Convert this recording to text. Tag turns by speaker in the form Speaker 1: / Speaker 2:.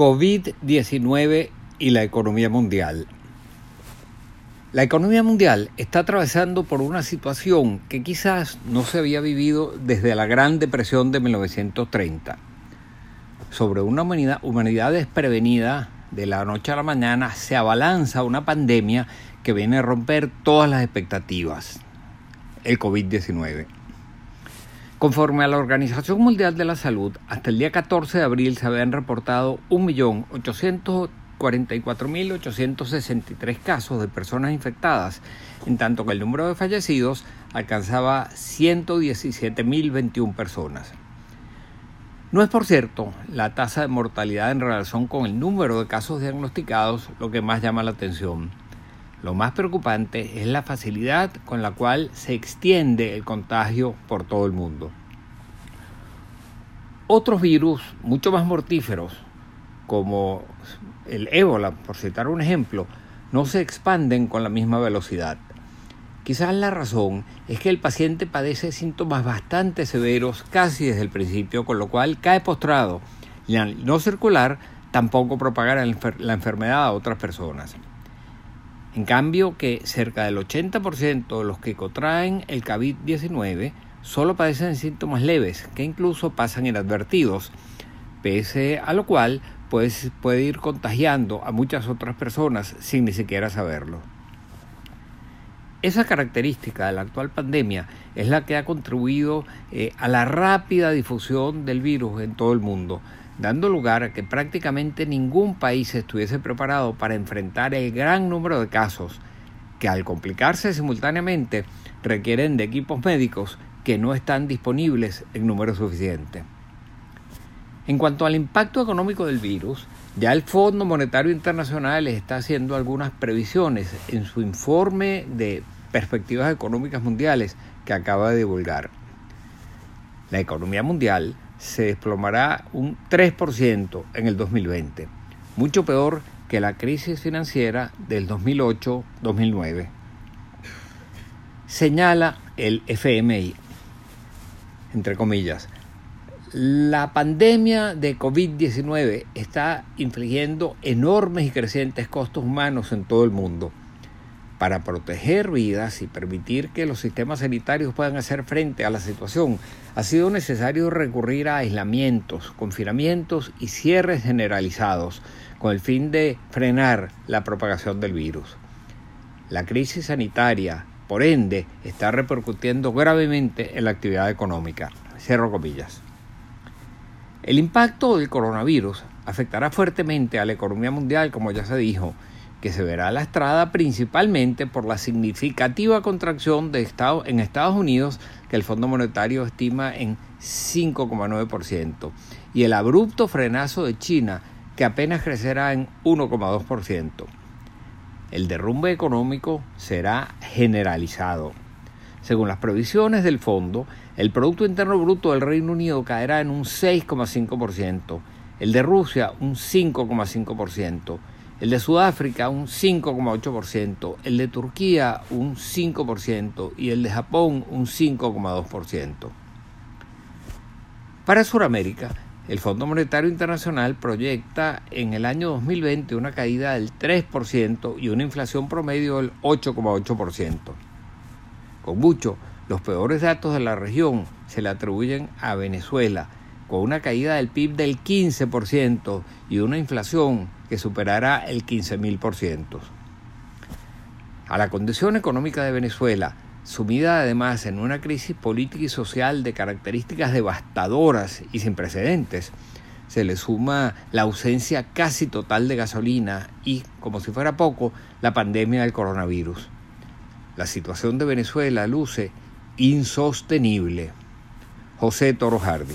Speaker 1: COVID-19 y la economía mundial. La economía mundial está atravesando por una situación que quizás no se había vivido desde la Gran Depresión de 1930. Sobre una humanidad, humanidad desprevenida, de la noche a la mañana se abalanza una pandemia que viene a romper todas las expectativas, el COVID-19. Conforme a la Organización Mundial de la Salud, hasta el día 14 de abril se habían reportado 1.844.863 casos de personas infectadas, en tanto que el número de fallecidos alcanzaba 117.021 personas. No es por cierto la tasa de mortalidad en relación con el número de casos diagnosticados lo que más llama la atención. Lo más preocupante es la facilidad con la cual se extiende el contagio por todo el mundo. Otros virus mucho más mortíferos, como el ébola, por citar un ejemplo, no se expanden con la misma velocidad. Quizás la razón es que el paciente padece síntomas bastante severos casi desde el principio, con lo cual cae postrado y al no circular tampoco propagar la enfermedad a otras personas. En cambio, que cerca del 80% de los que contraen el COVID-19 solo padecen síntomas leves, que incluso pasan inadvertidos, pese a lo cual pues, puede ir contagiando a muchas otras personas sin ni siquiera saberlo. Esa característica de la actual pandemia es la que ha contribuido eh, a la rápida difusión del virus en todo el mundo, dando lugar a que prácticamente ningún país estuviese preparado para enfrentar el gran número de casos que al complicarse simultáneamente requieren de equipos médicos que no están disponibles en número suficiente. En cuanto al impacto económico del virus, ya el Fondo Monetario Internacional está haciendo algunas previsiones en su informe de perspectivas económicas mundiales que acaba de divulgar. La economía mundial se desplomará un 3% en el 2020, mucho peor que la crisis financiera del 2008-2009. Señala el FMI, entre comillas, la pandemia de COVID-19 está infligiendo enormes y crecientes costos humanos en todo el mundo para proteger vidas y permitir que los sistemas sanitarios puedan hacer frente a la situación, ha sido necesario recurrir a aislamientos, confinamientos y cierres generalizados con el fin de frenar la propagación del virus. La crisis sanitaria, por ende, está repercutiendo gravemente en la actividad económica. Cierro comillas. El impacto del coronavirus afectará fuertemente a la economía mundial, como ya se dijo, que se verá lastrada principalmente por la significativa contracción de en Estados Unidos que el Fondo Monetario estima en 5,9% y el abrupto frenazo de China que apenas crecerá en 1,2%. El derrumbe económico será generalizado. Según las previsiones del fondo, el Producto Interno Bruto del Reino Unido caerá en un 6,5%, el de Rusia un 5,5%, el de Sudáfrica un 5,8%, el de Turquía un 5% y el de Japón un 5,2%. Para Sudamérica, el Fondo Monetario Internacional proyecta en el año 2020 una caída del 3% y una inflación promedio del 8,8%. Con mucho, los peores datos de la región se le atribuyen a Venezuela, con una caída del PIB del 15% y una inflación que superará el 15.000%. A la condición económica de Venezuela, sumida además en una crisis política y social de características devastadoras y sin precedentes, se le suma la ausencia casi total de gasolina y, como si fuera poco, la pandemia del coronavirus. La situación de Venezuela luce insostenible. José Toro Hardy.